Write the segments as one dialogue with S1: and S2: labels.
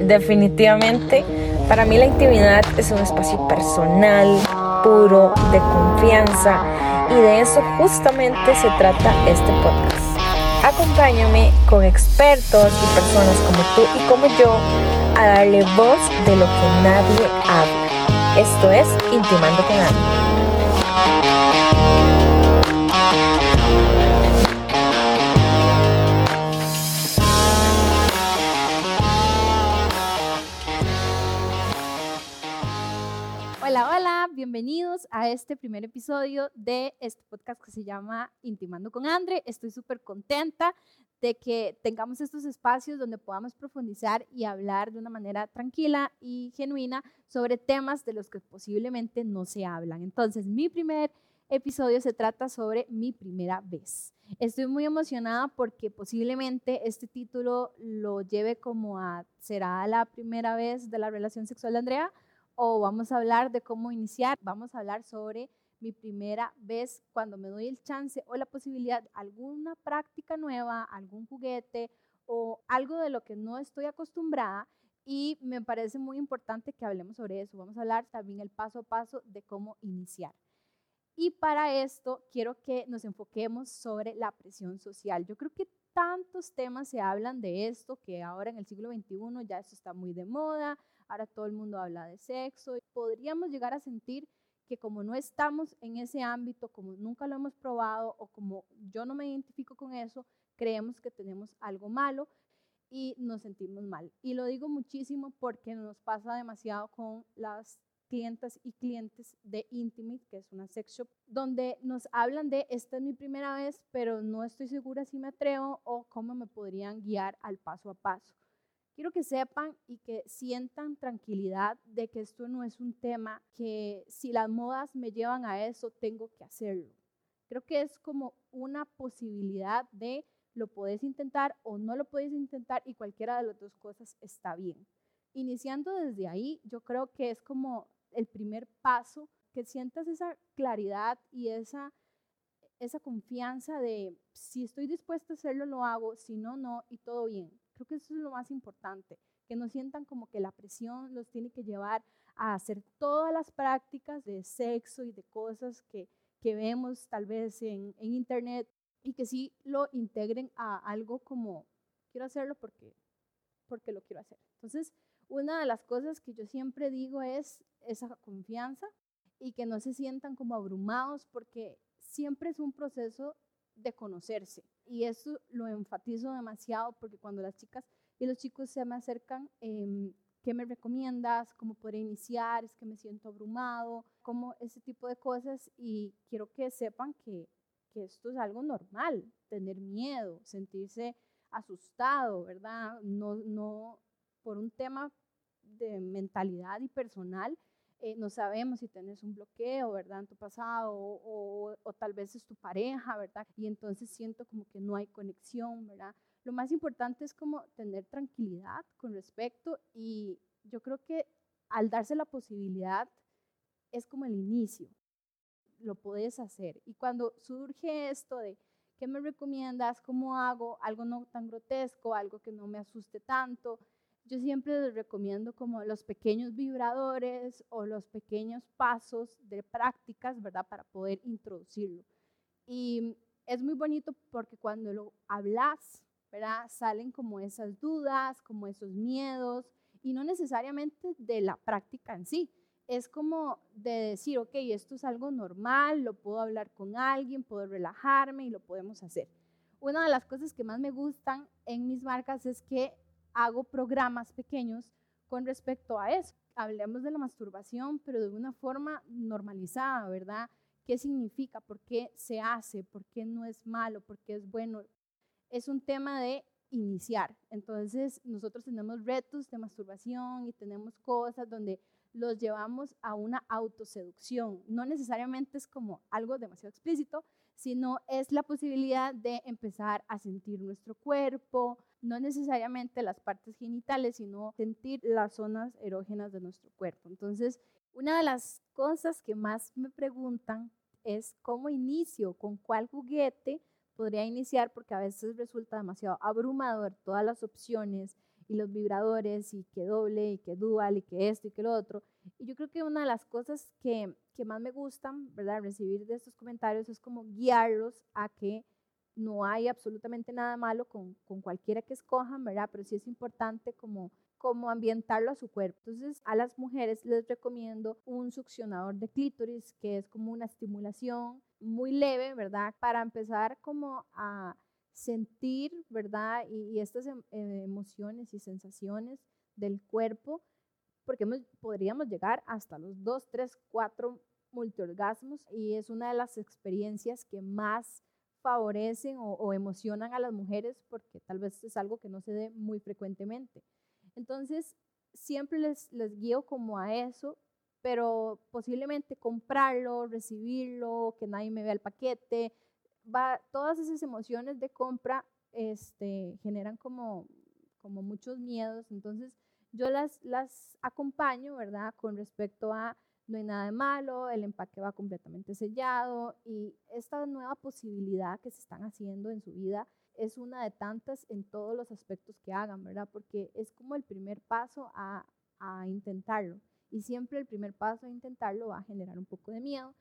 S1: Definitivamente. Para mí la intimidad es un espacio personal, puro, de confianza y de eso justamente se trata este podcast. Acompáñame con expertos y personas como tú y como yo a darle voz de lo que nadie habla. Esto es Intimando con Ana.
S2: A este primer episodio de este podcast que se llama Intimando con Andre. Estoy súper contenta de que tengamos estos espacios donde podamos profundizar y hablar de una manera tranquila y genuina sobre temas de los que posiblemente no se hablan. Entonces, mi primer episodio se trata sobre mi primera vez. Estoy muy emocionada porque posiblemente este título lo lleve como a, ¿será la primera vez de la relación sexual de Andrea? O vamos a hablar de cómo iniciar, vamos a hablar sobre mi primera vez cuando me doy el chance o la posibilidad alguna práctica nueva, algún juguete o algo de lo que no estoy acostumbrada y me parece muy importante que hablemos sobre eso. Vamos a hablar también el paso a paso de cómo iniciar. Y para esto quiero que nos enfoquemos sobre la presión social. Yo creo que tantos temas se hablan de esto que ahora en el siglo XXI ya eso está muy de moda, ahora todo el mundo habla de sexo. Podríamos llegar a sentir que como no estamos en ese ámbito, como nunca lo hemos probado o como yo no me identifico con eso, creemos que tenemos algo malo y nos sentimos mal. Y lo digo muchísimo porque nos pasa demasiado con las clientas y clientes de Intimate, que es una sex shop, donde nos hablan de, esta es mi primera vez, pero no estoy segura si me atrevo o cómo me podrían guiar al paso a paso. Quiero que sepan y que sientan tranquilidad de que esto no es un tema que si las modas me llevan a eso, tengo que hacerlo. Creo que es como una posibilidad de lo puedes intentar o no lo puedes intentar y cualquiera de las dos cosas está bien. Iniciando desde ahí, yo creo que es como el primer paso, que sientas esa claridad y esa, esa confianza de si estoy dispuesta a hacerlo, lo hago, si no, no, y todo bien. Creo que eso es lo más importante, que no sientan como que la presión los tiene que llevar a hacer todas las prácticas de sexo y de cosas que, que vemos tal vez en, en internet y que sí lo integren a algo como quiero hacerlo porque, porque lo quiero hacer. Entonces, una de las cosas que yo siempre digo es esa confianza y que no se sientan como abrumados porque siempre es un proceso de conocerse. Y eso lo enfatizo demasiado porque cuando las chicas y los chicos se me acercan, eh, ¿qué me recomiendas? ¿Cómo podría iniciar? ¿Es que me siento abrumado? Como ese tipo de cosas. Y quiero que sepan que, que esto es algo normal, tener miedo, sentirse asustado, ¿verdad? No, no por un tema de mentalidad y personal, eh, no sabemos si tienes un bloqueo, ¿verdad? En tu pasado o, o, tal vez es tu pareja, ¿verdad? Y entonces siento como que no hay conexión, ¿verdad? Lo más importante es como tener tranquilidad con respecto y yo creo que al darse la posibilidad es como el inicio, lo puedes hacer. Y cuando surge esto de, ¿qué me recomiendas? ¿Cómo hago? Algo no tan grotesco, algo que no me asuste tanto, yo siempre les recomiendo como los pequeños vibradores o los pequeños pasos de prácticas, ¿verdad? Para poder introducirlo. Y es muy bonito porque cuando lo hablas, ¿verdad? Salen como esas dudas, como esos miedos, y no necesariamente de la práctica en sí. Es como de decir, ok, esto es algo normal, lo puedo hablar con alguien, puedo relajarme y lo podemos hacer. Una de las cosas que más me gustan en mis marcas es que hago programas pequeños con respecto a eso. Hablemos de la masturbación, pero de una forma normalizada, ¿verdad? ¿Qué significa? ¿Por qué se hace? ¿Por qué no es malo? ¿Por qué es bueno? Es un tema de iniciar. Entonces, nosotros tenemos retos de masturbación y tenemos cosas donde los llevamos a una autoseducción. No necesariamente es como algo demasiado explícito, sino es la posibilidad de empezar a sentir nuestro cuerpo, no necesariamente las partes genitales, sino sentir las zonas erógenas de nuestro cuerpo. Entonces, una de las cosas que más me preguntan es cómo inicio, con cuál juguete podría iniciar, porque a veces resulta demasiado abrumador todas las opciones y los vibradores y que doble y que dual y que esto y que lo otro. Y yo creo que una de las cosas que, que más me gustan, ¿verdad? Recibir de estos comentarios es como guiarlos a que no hay absolutamente nada malo con, con cualquiera que escojan, ¿verdad? Pero sí es importante como como ambientarlo a su cuerpo. Entonces, a las mujeres les recomiendo un succionador de clítoris, que es como una estimulación muy leve, ¿verdad? Para empezar como a sentir, ¿verdad? Y, estas em, emociones y sensaciones del cuerpo, porque podríamos llegar hasta los 2, 3, 4 multiorgasmos y es una de las experiencias que más favorecen o, emocionan a las mujeres porque tal vez es algo que no se dé muy frecuentemente. Entonces, siempre les, guío como a eso, pero posiblemente comprarlo, recibirlo, que nadie me vea el paquete, todas esas emociones de compra este, generan como, como muchos miedos. Entonces, yo las, las acompaño, ¿verdad? Con respecto a no hay nada de malo, el empaque va completamente sellado y esta nueva posibilidad que se están haciendo en su vida es una de tantas en todos los aspectos que hagan, ¿verdad? Porque es como el primer paso a, a intentarlo y siempre el primer paso a intentarlo va a generar un poco de miedo,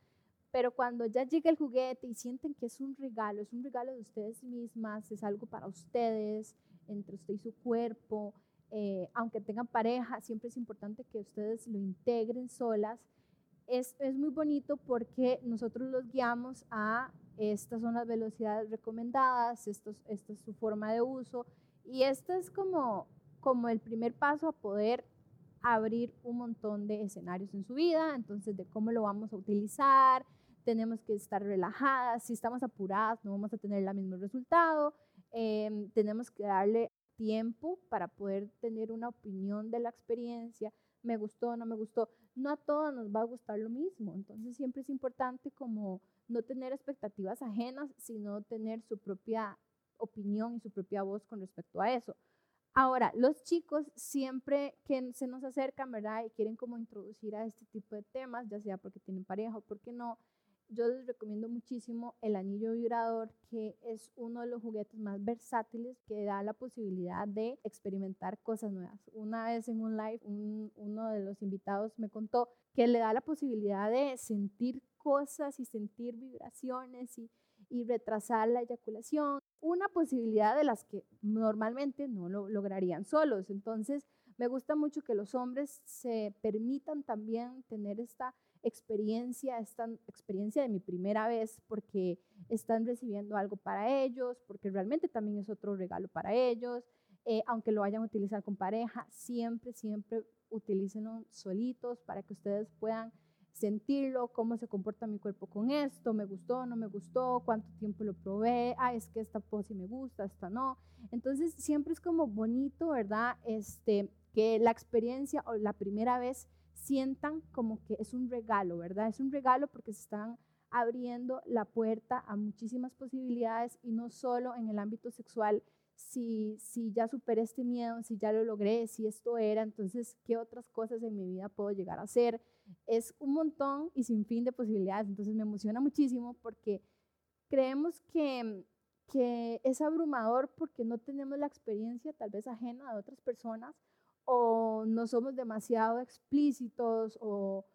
S2: pero cuando ya llega el juguete y sienten que es un regalo, es un regalo de ustedes mismas, es algo para ustedes, entre usted y su cuerpo, eh, aunque tengan pareja, siempre es importante que ustedes lo integren solas. Es, es muy bonito porque nosotros los guiamos a estas son las velocidades recomendadas, esto, esta es su forma de uso. Y este es como, como el primer paso a poder abrir un montón de escenarios en su vida, entonces de cómo lo vamos a utilizar, tenemos que estar relajadas, si estamos apuradas no vamos a tener el mismo resultado, em, tenemos que darle tiempo para poder tener una opinión de la experiencia, me gustó, no me gustó, no a todos nos va a gustar lo mismo, entonces siempre es importante como no tener expectativas ajenas, sino tener su propia opinión y su propia voz con respecto a eso. Ahora, los chicos siempre que se nos acercan, ¿verdad? Y quieren como introducir a este tipo de temas, ya sea porque tienen pareja o porque no, yo les recomiendo muchísimo el anillo vibrador, que es uno de los juguetes más versátiles que da la posibilidad de experimentar cosas nuevas. Una vez en un live, uno de los invitados me contó que le da la posibilidad de sentir cosas y sentir vibraciones y, y retrasar la eyaculación. Una posibilidad de las que normalmente no lo lograrían solos. Entonces, me gusta mucho que los hombres se permitan también tener esta experiencia, esta experiencia de mi primera vez, porque están recibiendo algo para ellos, porque realmente también es otro regalo para ellos. Eh, aunque lo vayan a utilizar con pareja, siempre, siempre utilícenlo solitos para que ustedes puedan sentirlo, cómo se comporta mi cuerpo con esto, me gustó, no me gustó, cuánto tiempo lo probé, ah, es que esta pose me gusta, esta no. Entonces siempre es como bonito, ¿verdad? Este, que la experiencia o la primera vez sientan como que es un regalo, ¿verdad? Es un regalo porque se están abriendo la puerta a muchísimas posibilidades y no solo en el ámbito sexual, si, si ya superé este miedo, si ya lo logré, si esto era, entonces, ¿qué otras cosas en mi vida puedo llegar a hacer? Es un montón y sin fin de posibilidades, entonces me emociona muchísimo porque creemos que, que es abrumador porque no tenemos la experiencia tal vez ajena de otras personas o no somos demasiado explícitos o,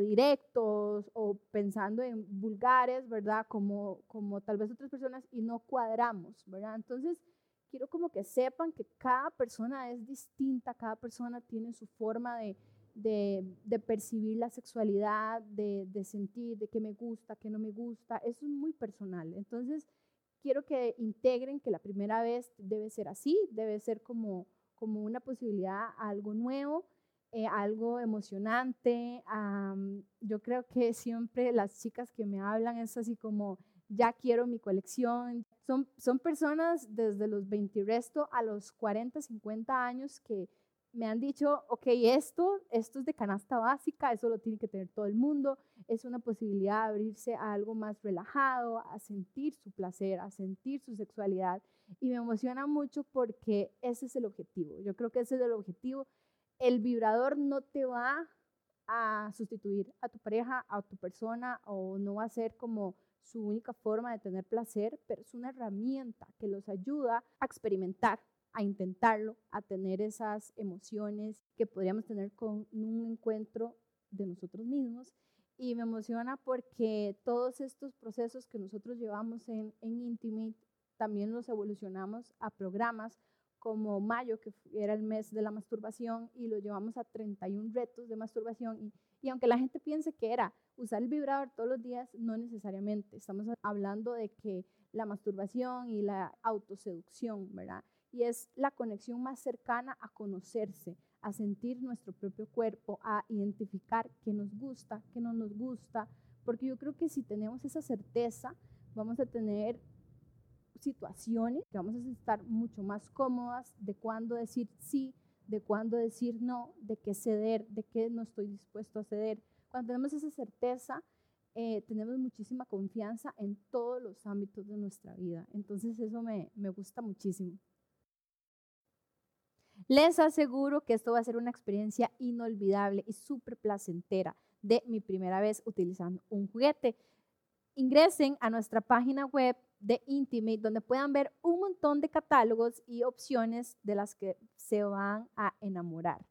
S2: directos o pensando en vulgares, ¿verdad? Como, como tal vez otras personas y no cuadramos, ¿verdad? Entonces, quiero como que sepan que cada persona es distinta, cada persona tiene su forma de, de, de percibir la sexualidad, de, de, sentir, de qué me gusta, qué no me gusta, eso es muy personal. Entonces, quiero que integren que la primera vez debe ser así, debe ser como como una posibilidad algo nuevo, eh, algo emocionante. yo creo que siempre las chicas que me hablan es así como, ya quiero mi colección. Son, son personas desde los 20 y resto a los 40, 50 años que me han dicho, ok, esto, esto es de canasta básica, eso lo tiene que tener todo el mundo, es una posibilidad de abrirse a algo más relajado, a sentir su placer, a sentir su sexualidad. Y me emociona mucho porque ese es el objetivo. Yo creo que ese es el objetivo. El vibrador no te va a sustituir a tu pareja, a tu persona, o no va a ser como su única forma de tener placer, pero es una herramienta que los ayuda a experimentar a intentarlo, a tener esas emociones que podríamos tener con un encuentro de nosotros mismos. Y me emociona porque todos estos procesos que nosotros llevamos en, en Intimate también los evolucionamos a programas como mayo, que era el mes de la masturbación, y lo llevamos a 31 retos de masturbación. Y, y, aunque la gente piense que era usar el vibrador todos los días, no necesariamente. Estamos hablando de que la masturbación y la autoseducción, ¿verdad? Y es la conexión más cercana a conocerse, a sentir nuestro propio cuerpo, a identificar qué nos gusta, qué no nos gusta, porque yo creo que si tenemos esa certeza, vamos a tener situaciones que vamos a estar mucho más cómodas de cuándo decir sí, de cuándo decir no, de qué ceder, de qué no estoy dispuesto a ceder. Cuando tenemos esa certeza, eh, tenemos muchísima confianza en todos los ámbitos de nuestra vida. Entonces eso me, me gusta muchísimo. Les aseguro que esto va a ser una experiencia inolvidable y súper placentera de mi primera vez utilizando un juguete. Ingresen a nuestra página web de Intimate donde puedan ver un montón de catálogos y opciones de las que se van a enamorar.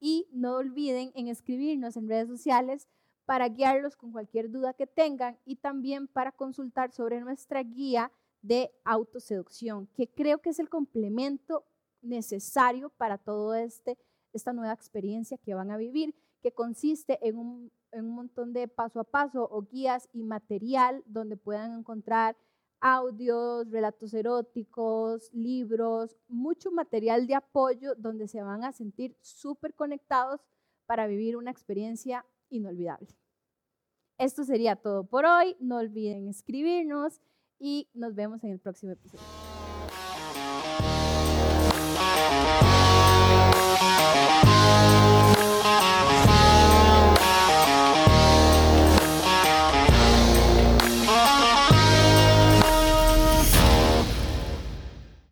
S2: Y no olviden en escribirnos en redes sociales para guiarlos con cualquier duda que tengan y también para consultar sobre nuestra guía de autoseducción, que creo que es el complemento necesario para todo este, esta nueva experiencia que van a vivir, que consiste en un, en un montón de paso a paso o guías y material donde puedan encontrar audios, relatos eróticos, libros, mucho material de apoyo donde se van a sentir súper conectados para vivir una experiencia inolvidable. Esto sería todo por hoy. No olviden escribirnos y nos vemos en el próximo episodio.